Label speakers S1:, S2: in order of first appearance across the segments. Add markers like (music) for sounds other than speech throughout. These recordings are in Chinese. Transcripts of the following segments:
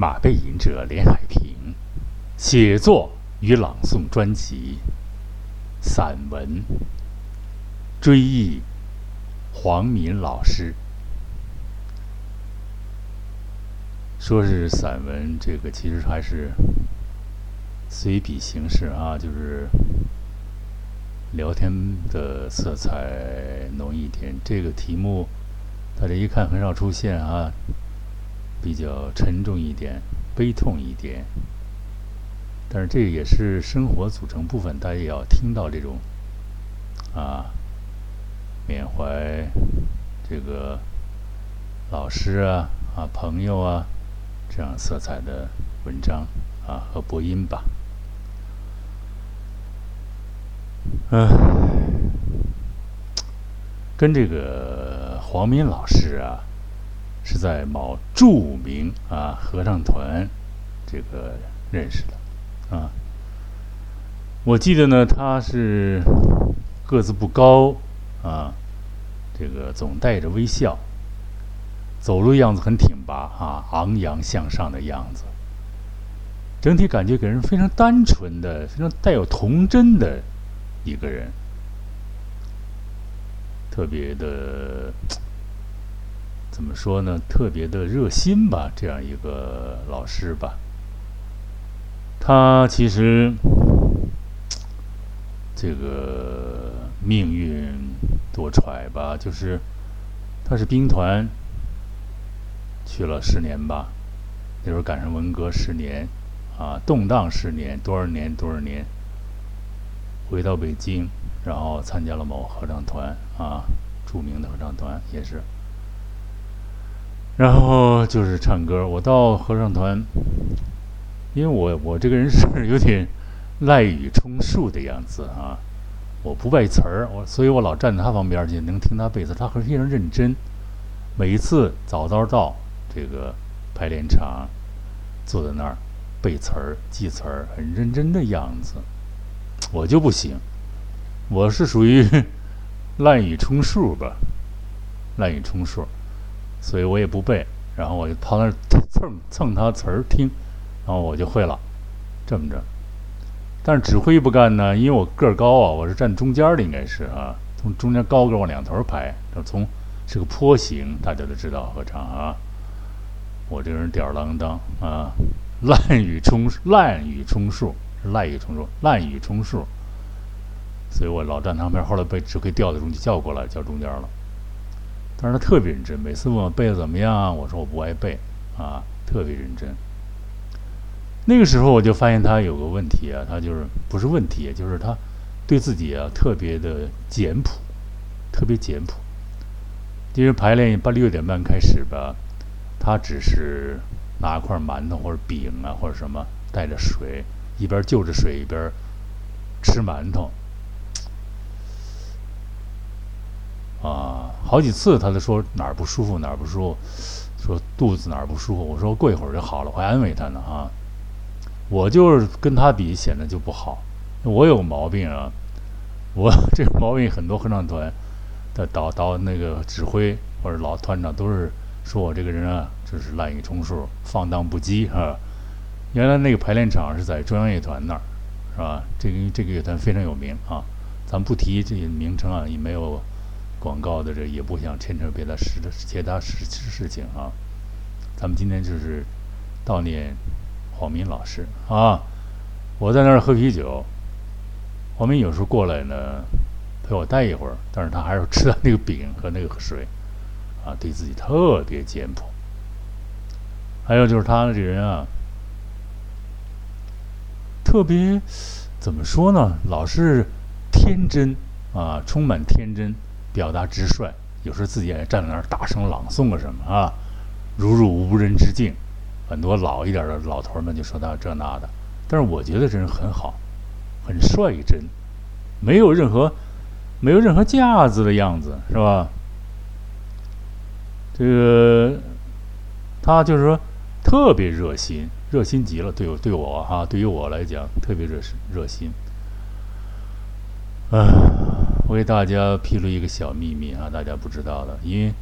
S1: 马背吟者连海平写作与朗诵专辑散文追忆黄敏老师。说是散文，这个其实还是随笔形式啊，就是聊天的色彩浓一点。这个题目大家一看很少出现啊，比较沉重一点，悲痛一点。但是这也是生活组成部分，大家也要听到这种啊缅怀这个老师啊啊朋友啊。这样色彩的文章啊和播音吧，嗯，跟这个黄敏老师啊是在某著名啊合唱团这个认识的啊。我记得呢，他是个子不高啊，这个总带着微笑。走路样子很挺拔啊，昂扬向上的样子，整体感觉给人非常单纯的、非常带有童真的一个人，特别的怎么说呢？特别的热心吧，这样一个老师吧。他其实这个命运多舛吧，就是他是兵团。去了十年吧，那时候赶上文革十年，啊，动荡十年，多少年多少年。回到北京，然后参加了某合唱团，啊，著名的合唱团也是。然后就是唱歌。我到合唱团，因为我我这个人是有点滥竽充数的样子啊，我不背词儿，我所以我老站在他旁边去，能听他背词。他很非常认真，每一次早早到。这个排练场，坐在那儿背词儿、记词儿，很认真的样子。我就不行，我是属于 (laughs) 滥竽充数吧，滥竽充数，所以我也不背，然后我就跑那儿蹭蹭他词儿听，然后我就会了，这么着。但是指挥不干呢，因为我个儿高啊，我是站中间的，应该是啊，从中间高个往两头排，从是个坡形，大家都知道合唱啊。我这个人吊儿郎当啊，滥竽充滥竽充数，滥竽充数，滥竽充数。所以我老站旁边，后来被指挥调到中叫过来，叫中间了。但是他特别认真，每次问我背的怎么样啊，我说我不爱背啊，特别认真。那个时候我就发现他有个问题啊，他就是不是问题，就是他对自己啊特别的简朴，特别简朴。因为排练八六点半开始吧。他只是拿块馒头或者饼啊，或者什么带着水，一边就着水一边吃馒头。啊，好几次他都说哪儿不舒服哪儿不舒服，说肚子哪儿不舒服。我说过一会儿就好了，我还安慰他呢啊。我就是跟他比显得就不好，我有毛病啊，我 (laughs) 这个毛病很多合唱团的导导那个指挥或者老团长都是。说我这个人啊，就是滥竽充数、放荡不羁啊。原来那个排练场是在中央乐团那儿，是吧？这个这个乐团非常有名啊。咱不提这些名称啊，也没有广告的，这也不想牵扯别的事、其他事事情啊。咱们今天就是悼念黄明老师啊。我在那儿喝啤酒，黄明有时候过来呢，陪我待一会儿，但是他还是吃了那个饼和那个水。啊，对自己特别简朴。还有就是他这人啊，特别怎么说呢？老是天真啊，充满天真，表达直率。有时候自己也站在那儿大声朗诵个什么啊，如入无人之境。很多老一点的老头们就说他这那的，但是我觉得这人很好，很率真，没有任何没有任何架子的样子，是吧？这个他就是说特别热心，热心极了。对我对我哈，对于我来讲特别热热心。啊，我给大家披露一个小秘密啊，大家不知道的。因为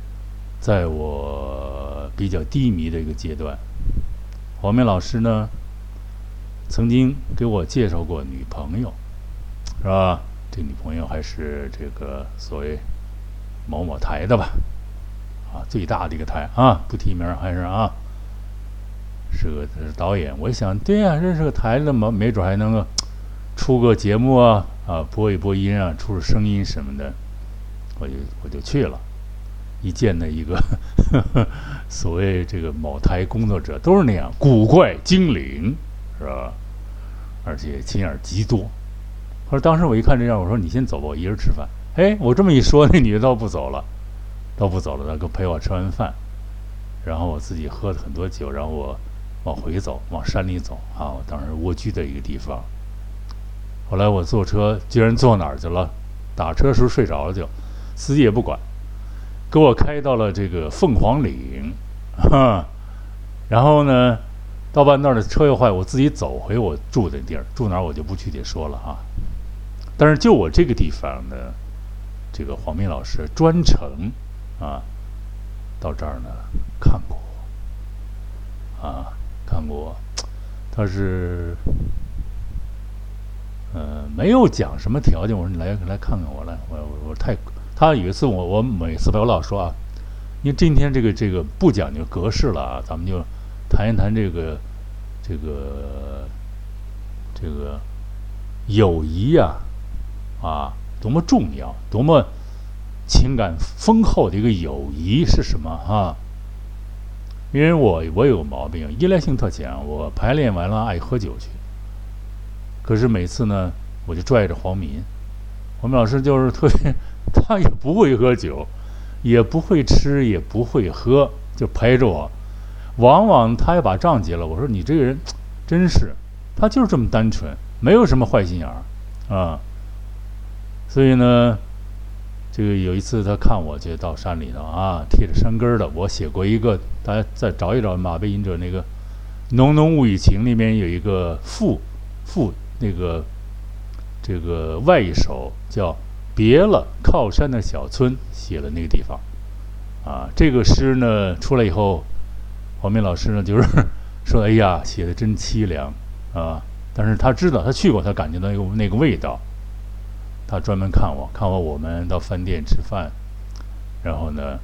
S1: 在我比较低迷的一个阶段，黄明老师呢，曾经给我介绍过女朋友，是吧？这女朋友还是这个所谓某某台的吧，啊，最大的一个台啊，不提名还是啊，是个导演。我想，对呀，认识个台的嘛，没准还能够出个节目啊，啊，播一播音啊，出出声音什么的，我就我就去了。一见那一个呵 (laughs) 呵所谓这个某台工作者都是那样古怪精灵，是吧？而且心眼极多。他说当时我一看这样，我说：“你先走吧，我一人吃饭。”哎，我这么一说，那女的倒不走了，倒不走了，她跟陪我吃完饭，然后我自己喝了很多酒，然后我往回走，往山里走啊。我当时蜗居的一个地方。后来我坐车，居然坐哪儿去了？打车时候睡着了，就司机也不管。给我开到了这个凤凰岭，哈，(laughs) 然后呢，到半道儿的车又坏，我自己走回我住的地儿，住哪儿我就不具体说了哈。但是就我这个地方呢，这个黄明老师专程啊到这儿呢看过，啊看过，他是呃没有讲什么条件，我说你来来看看我来，我我我太。他有一次，我我每次陪我老说啊，因为今天这个这个不讲究格式了啊，咱们就谈一谈这个这个这个友谊呀啊，多么重要，多么情感丰厚的一个友谊是什么啊？因为我我有毛病，依赖性特强，我排练完了爱喝酒去，可是每次呢，我就拽着黄敏，黄敏老师就是特别。(laughs) 他也不会喝酒，也不会吃，也不会喝，就陪着我。往往他也把账结了，我说你这个人真是，他就是这么单纯，没有什么坏心眼儿啊。所以呢，这个有一次他看我就到山里头啊，贴着山根儿的，我写过一个，大家再找一找马背隐者那个《浓浓雾与情》里面有一个副副那个这个外一首叫。别了，靠山的小村写了那个地方，啊，这个诗呢出来以后，黄明老师呢就是 (laughs) 说：“哎呀，写的真凄凉啊！”但是他知道，他去过，他感觉到那个那个味道。他专门看我，看我我们到饭店吃饭，然后呢，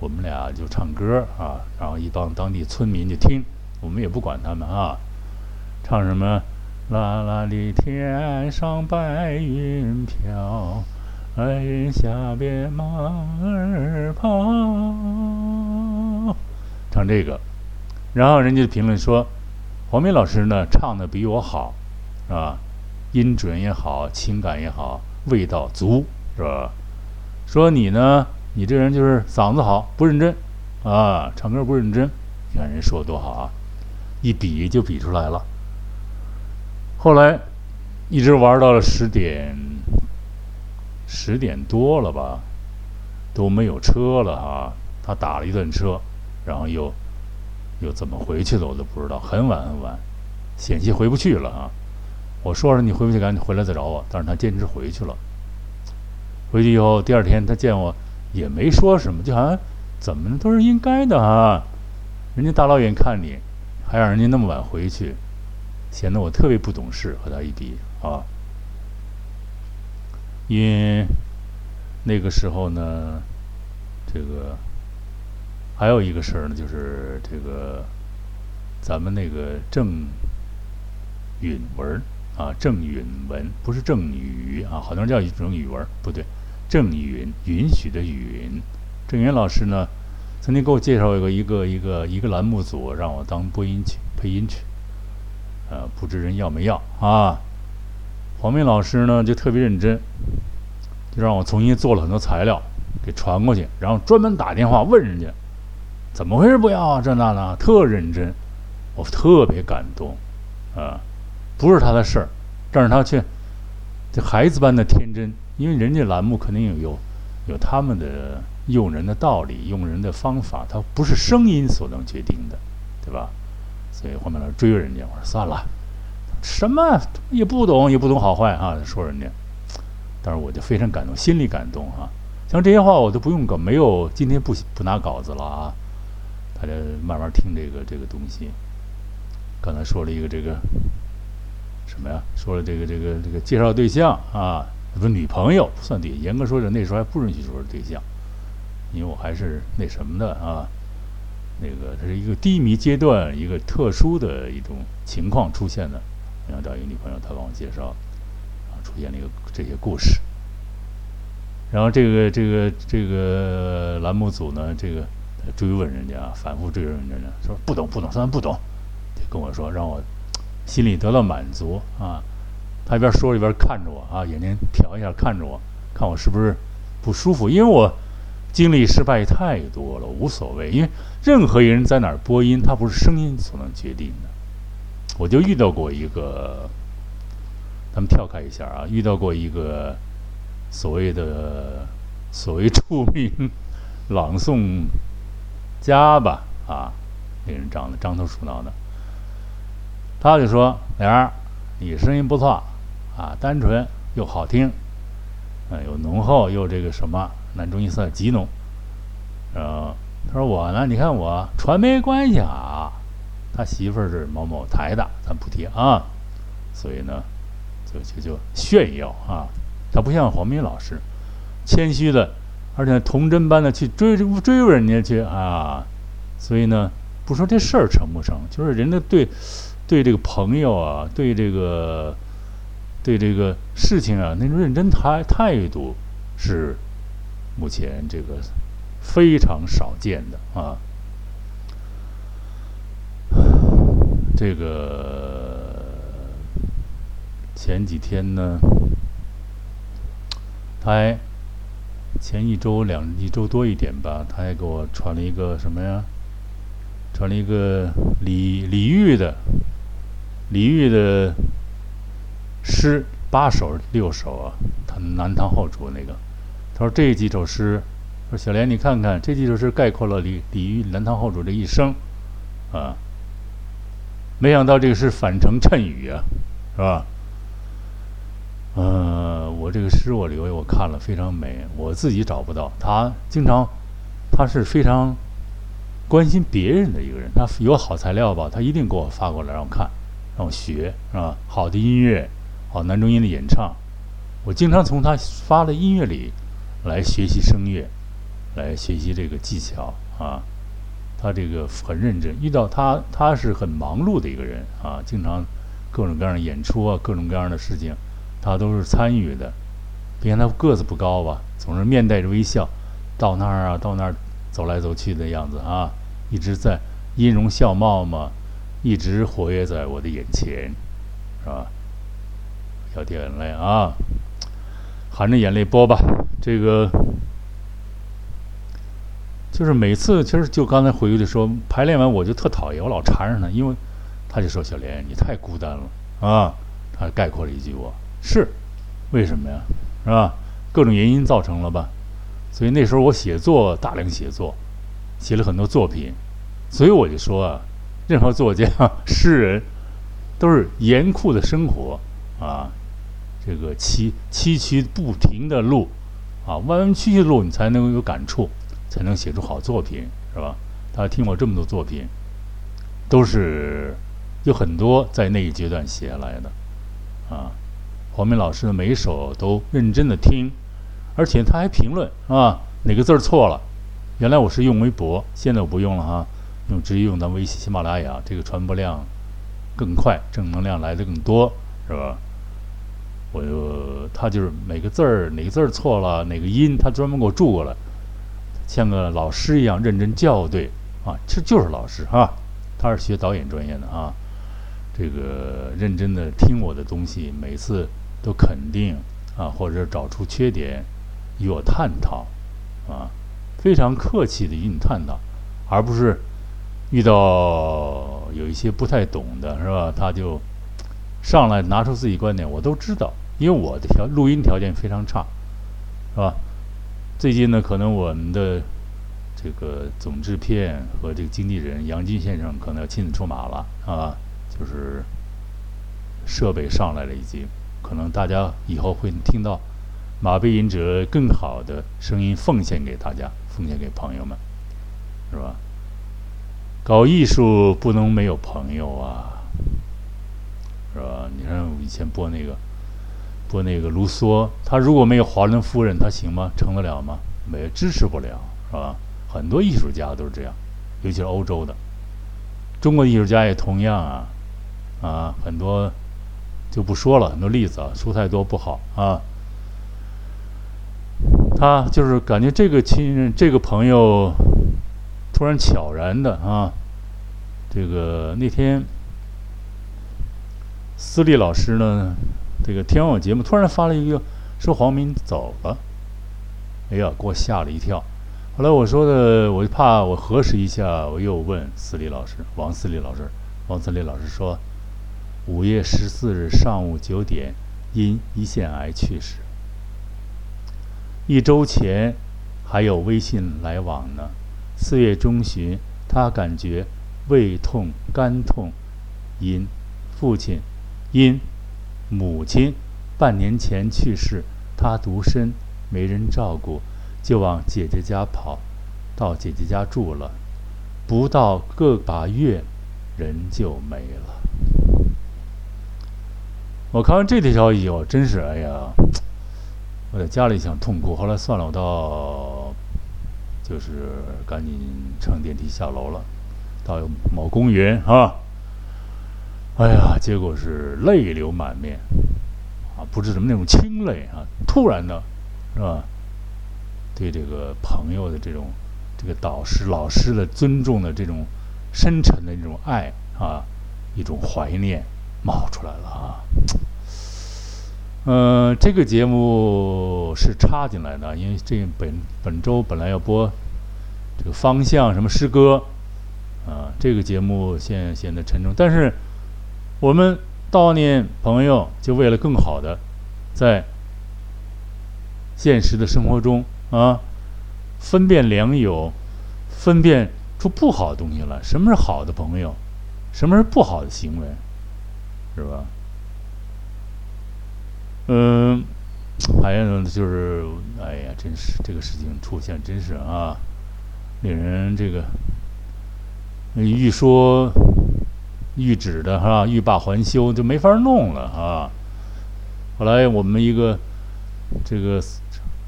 S1: 我们俩就唱歌啊，然后一帮当地村民就听，我们也不管他们啊，唱什么“啦啦的天上白云飘”。白云下边马儿跑，唱这个，然后人家评论说，黄梅老师呢唱的比我好，是吧？音准也好，情感也好，味道足，是吧？说你呢，你这人就是嗓子好，不认真，啊，唱歌不认真。你看人说的多好啊，一比就比出来了。后来一直玩到了十点。十点多了吧，都没有车了啊！他打了一顿车，然后又又怎么回去的我都不知道。很晚很晚，险些回不去了啊！我说说你回不去，赶紧回来再找我。但是他坚持回去了。回去以后，第二天他见我也没说什么，就好像怎么都是应该的啊！人家大老远看你，还让人家那么晚回去，显得我特别不懂事。和他一比啊。因为那个时候呢，这个还有一个事儿呢，就是这个咱们那个郑允文啊，郑允文不是郑宇啊，好多人叫一种语文不对，郑允允许的允，郑允老师呢曾经给我介绍一个一个一个一个栏目组，让我当播音去配音去，呃，不知人要没要啊。黄明老师呢就特别认真，就让我重新做了很多材料给传过去，然后专门打电话问人家怎么回事不要啊这那的，特认真，我特别感动啊，不是他的事儿，但是他却这孩子般的天真，因为人家栏目肯定有有有他们的用人的道理、用人的方法，他不是声音所能决定的，对吧？所以黄明老师追人家，我说算了。什么也不懂，也不懂好坏啊！说人家，但是我就非常感动，心里感动啊！像这些话我都不用稿，没有今天不不拿稿子了啊！大家慢慢听这个这个东西。刚才说了一个这个什么呀？说了这个这个这个介绍对象啊，不是女朋友不算对，严格说是那时候还不允许说是对象，因为我还是那什么的啊。那个它是一个低迷阶段，一个特殊的一种情况出现的。我想找一个女朋友，她帮我介绍，啊，出现了一个这些故事。然后这个这个这个栏目组呢，这个追问人家，反复追问人家，说不懂不懂，算不懂，就跟我说，让我心里得到满足啊。他一边说一边看着我啊，眼睛瞟一下看着我，看我是不是不舒服，因为我经历失败太多了，无所谓，因为任何一个人在哪儿播音，他不是声音所能决定的。我就遇到过一个，咱们跳开一下啊，遇到过一个。所谓的所谓著名朗诵家吧，啊，那人长得獐头鼠脑的，他就说：“莲儿，你声音不错，啊，单纯又好听，啊，又浓厚又这个什么男中音色极浓。”然后他说：“我呢，你看我传媒关系啊，他媳妇儿是某某台的，咱不提啊，所以呢，就就就炫耀啊。”他不像黄明老师，谦虚的，而且童真般的去追追问人家去啊，所以呢，不说这事儿成不成，就是人家对对这个朋友啊，对这个对这个事情啊，那种认真态态度是目前这个非常少见的啊。这个前几天呢。他还前一周两一周多一点吧，他还给我传了一个什么呀？传了一个李李煜的李煜的诗八首六首啊，他南唐后主那个。他说这几首诗，说小莲你看看，这几首诗概括了李李煜南唐后主的一生啊。没想到这个是反成谶语啊，是吧？呃，我这个诗我留，我看了非常美，我自己找不到。他经常，他是非常关心别人的一个人。他有好材料吧，他一定给我发过来让我看，让我学，是吧？好的音乐，好男中音的演唱，我经常从他发的音乐里来学习声乐，来学习这个技巧啊。他这个很认真，遇到他，他是很忙碌的一个人啊，经常各种各样的演出啊，各种各样的事情。他都是参与的，别看他个子不高吧，总是面带着微笑，到那儿啊，到那儿走来走去的样子啊，一直在音容笑貌嘛，一直活跃在我的眼前，是吧？要掉眼泪啊，含着眼泪播吧。这个就是每次，其实就刚才回去的说，排练完我就特讨厌，我老缠着他，因为他就说：“小莲，你太孤单了啊。”他概括了一句我。是，为什么呀？是吧？各种原因造成了吧？所以那时候我写作大量写作，写了很多作品。所以我就说啊，任何作家、(laughs) 诗人，都是严酷的生活啊，这个崎崎岖不停的路啊，弯弯曲曲的路，你才能有感触，才能写出好作品，是吧？大家听我这么多作品，都是有很多在那一阶段写下来的啊。黄明老师的每一首都认真的听，而且他还评论啊，哪个字儿错了？原来我是用微博，现在我不用了哈，用直接用咱微信、喜马拉雅，这个传播量更快，正能量来的更多，是吧？我就他就是每个字儿哪个字儿错了，哪个音他专门给我注过来，像个老师一样认真校对啊，这就是老师哈，他是学导演专业的啊，这个认真的听我的东西，每次。都肯定啊，或者找出缺点与我探讨啊，非常客气的与你探讨，而不是遇到有一些不太懂的是吧？他就上来拿出自己观点，我都知道，因为我的条录音条件非常差，是吧？最近呢，可能我们的这个总制片和这个经纪人杨军先生可能要亲自出马了啊，就是设备上来了已经。可能大家以后会听到马背吟者更好的声音奉献给大家，奉献给朋友们，是吧？搞艺术不能没有朋友啊，以前播那个，播那个卢梭，他如果没有华伦夫人，他行吗？成得了吗？没支持不了，是吧？很多艺术家都是这样，尤其是欧洲的，中国艺术家也同样啊，啊，很多就不说了，很多例子啊，说太多不好啊。他就是感觉这个亲人，这个朋友，突然悄然的啊，这个那天，私立老师呢，这个天网节目突然发了一个说黄明走了，哎呀，给我吓了一跳。后来我说的，我就怕我核实一下，我又问私立老师王私立老师，王私立老师说，五月十四日上午九点因胰腺癌去世。一周前还有微信来往呢。四月中旬，他感觉胃痛、肝痛，因父亲因母亲半年前去世，他独身，没人照顾，就往姐姐家跑，到姐姐家住了。不到个把月，人就没了。我看完这条消息，我真是哎呀！我在家里想痛哭，后来算了，我到就是赶紧乘电梯下楼了，到某公园啊。哎呀，结果是泪流满面，啊，不知怎么那种清泪啊，突然的，是吧？对这个朋友的这种，这个导师、老师的尊重的这种深沉的那种爱啊，一种怀念冒出来了啊。嗯，这个节目是插进来的，因为这本本周本来要播这个方向什么诗歌，啊，这个节目现显得沉重。但是我们悼念朋友，就为了更好的在现实的生活中啊，分辨良友，分辨出不好的东西来。什么是好的朋友？什么是不好的行为？是吧？嗯，还有呢，就是，哎呀，真是这个事情出现，真是啊，令人这个一说欲止的哈，欲罢还休就没法弄了啊。后来我们一个这个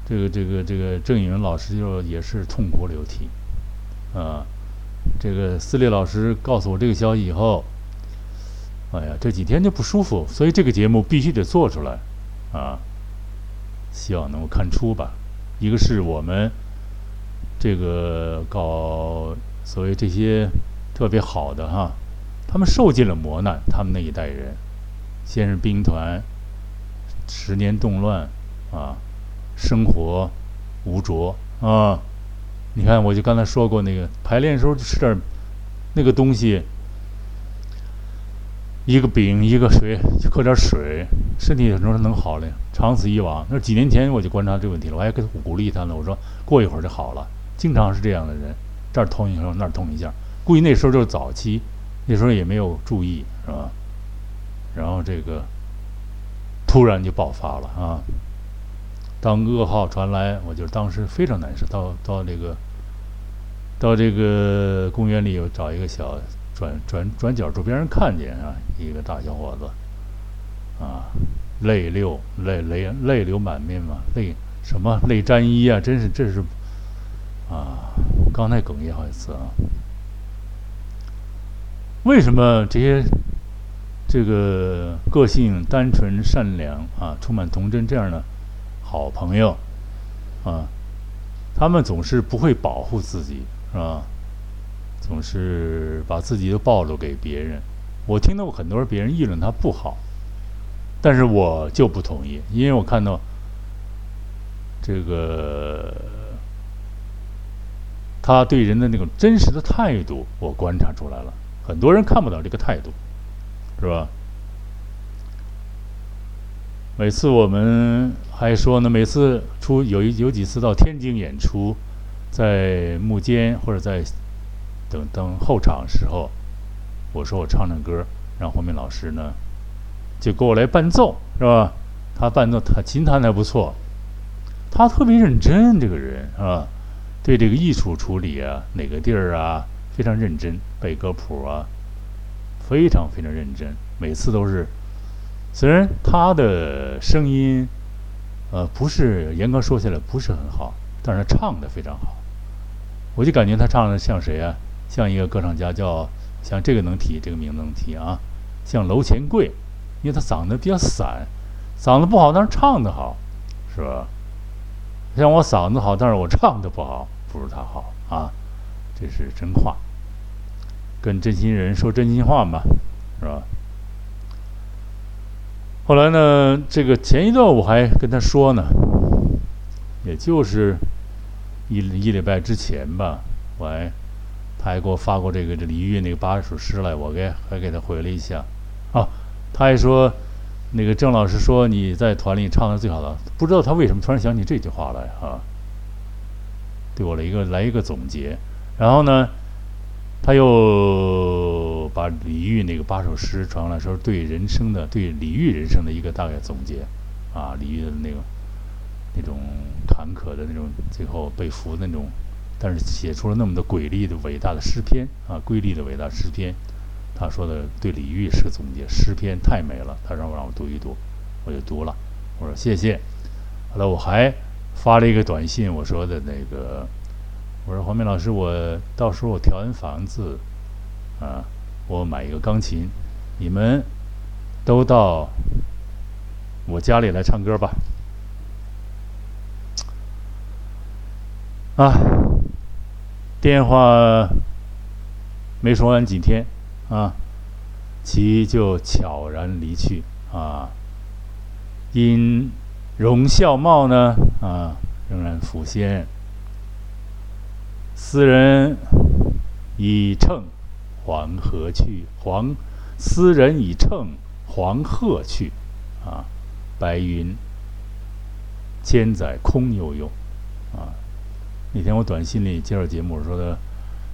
S1: 这个这个这个郑颖老师就也是痛哭流涕啊。这个私立老师告诉我这个消息以后，哎呀，这几天就不舒服，所以这个节目必须得做出来。啊，希望能够看出吧。一个是我们这个搞所谓这些特别好的哈，他们受尽了磨难，他们那一代人，先是兵团，十年动乱啊，生活无着啊。你看，我就刚才说过那个排练时候就吃点那个东西。一个饼，一个水，就喝点水，身体什么时候能好了？长此以往，那几年前我就观察这个问题了，我还给他鼓励他呢。我说过一会儿就好了。经常是这样的人，这儿痛一下，那儿痛一下。估计那时候就是早期，那时候也没有注意，是吧？然后这个突然就爆发了啊！当噩耗传来，我就当时非常难受。到到这个到这个公园里，又找一个小。转转转角处，别人看见啊，一个大小伙子，啊，泪流泪泪泪流满面嘛，泪什么泪沾衣啊，真是这是啊，刚才哽咽好几次啊。为什么这些这个个性单纯善良啊，充满童真这样的好朋友啊，他们总是不会保护自己，是吧？总是把自己都暴露给别人，我听到过很多人别人议论他不好，但是我就不同意，因为我看到这个他对人的那种真实的态度，我观察出来了。很多人看不到这个态度，是吧？每次我们还说呢，每次出有一有几次到天津演出，在幕间或者在。等等后场时候，我说我唱唱歌，让黄明老师呢，就给我来伴奏，是吧？他伴奏，他琴弹的不错，他特别认真，这个人是吧？对这个艺术处理啊，哪个地儿啊，非常认真，背歌谱啊，非常非常认真，每次都是虽然他的声音，呃，不是严格说起来不是很好，但是他唱的非常好。我就感觉他唱的像谁啊？像一个歌唱家，叫像这个能提这个名字能提啊？像楼前贵，因为他嗓子比较散，嗓子不好，但是唱的好，是吧？像我嗓子好，但是我唱的不好，不如他好啊，这是真话。跟真心人说真心话嘛，是吧？后来呢，这个前一段我还跟他说呢，也就是一一礼拜之前吧，我还他还给我发过这个这李玉那个八首诗来，我给还给他回了一下。啊，他还说那个郑老师说你在团里唱的最好的，不知道他为什么突然想起这句话来啊？对我了一个来一个总结，然后呢？他又把李煜那个八首诗传过来，说对人生的、对李煜人生的一个大概总结，啊，李煜的那个那种坎坷的那种，最后被俘的那种，但是写出了那么多瑰丽的、伟大的诗篇啊，瑰丽的伟大诗篇。他说的对李煜是个总结，诗篇太美了，他让我让我读一读，我就读了，我说谢谢。后来我还发了一个短信，我说的那个。我说黄明老师，我到时候我调完房子，啊，我买一个钢琴，你们都到我家里来唱歌吧。啊，电话没说完几天，啊，其就悄然离去，啊，因容孝貌呢，啊，仍然浮现。斯人以乘黄河去，黄斯人以乘黄鹤去，啊，白云千载空悠悠，啊，那天我短信里介绍节目说的，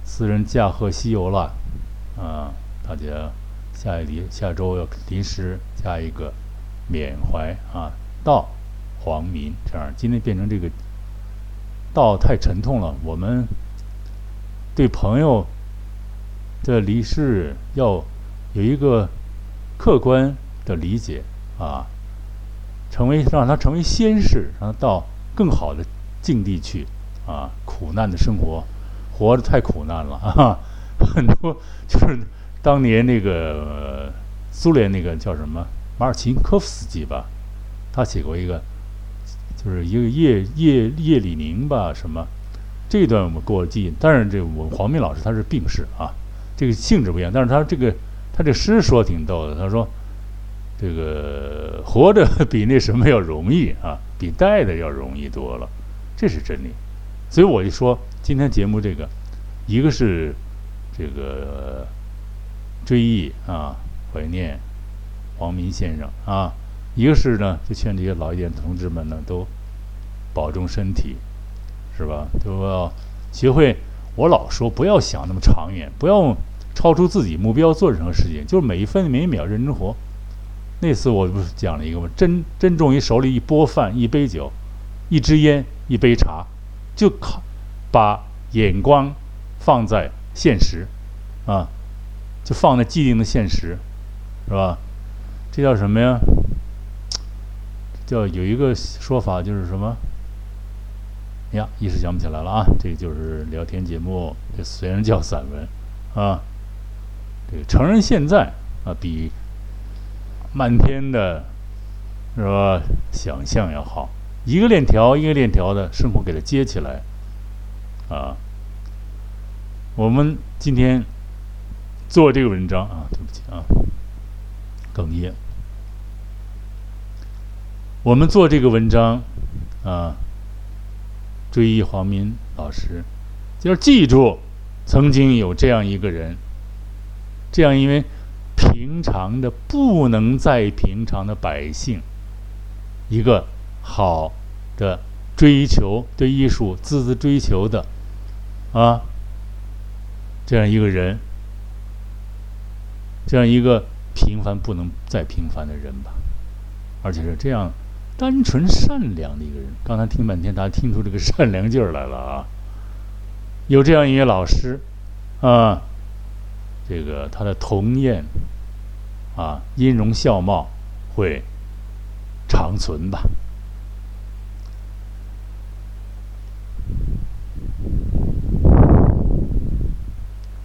S1: 斯人驾鹤西游了，啊，大家下一离下周要临时加一个缅怀啊，到黄民这样，今天变成这个道太沉痛了，我们。对朋友的离世要有一个客观的理解啊，成为让他成为先世，让他到更好的境地去啊。苦难的生活，活得太苦难了啊！很多就是当年那个苏联那个叫什么马尔琴科夫斯基吧，他写过一个，就是一个叶叶叶里宁吧什么。这一段我们过记，但是这我黄明老师他是病逝啊，这个性质不一样。但是他这个他这诗说挺逗的，他说这个活着比那什么要容易啊，(laughs) 比带的要容易多了，这是真理。所以我就说今天节目这个，一个是这个追忆啊，怀念黄明先生啊，一个是呢就劝这些老一点的同志们呢都保重身体。是吧？就要学会。我老说不要想那么长远，不要超出自己目标做任何事情，就是每一分每一秒认真活。那次我不是讲了一个吗？珍珍重于手里一钵饭、一杯酒、一支烟、一杯茶，就靠把眼光放在现实啊，就放在既定的现实，是吧？这叫什么呀？叫有一个说法就是什么？呀，一时想不起来了啊！这个就是聊天节目，这虽然叫散文，啊，这个承认现在啊，比漫天的，是吧？想象要好，一个链条一个链条的生活给它接起来，啊，我们今天做这个文章啊，对不起啊，哽咽，我们做这个文章啊。追忆黄明老师，就是记住，曾经有这样一个人，这样因为平常的不能再平常的百姓，一个好的追求对艺术孜孜追求的。啊，这样一个人，这样一个平凡不能再平凡的人吧，而且是这样。单纯善良的一个人。刚才听半天大家听出这个善良劲儿来了啊。有这样一个老师啊这个他的童颜啊音容笑貌会长存吧。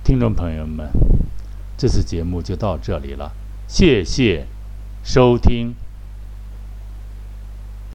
S1: 听众朋友们这次节目就到这里了谢谢收听。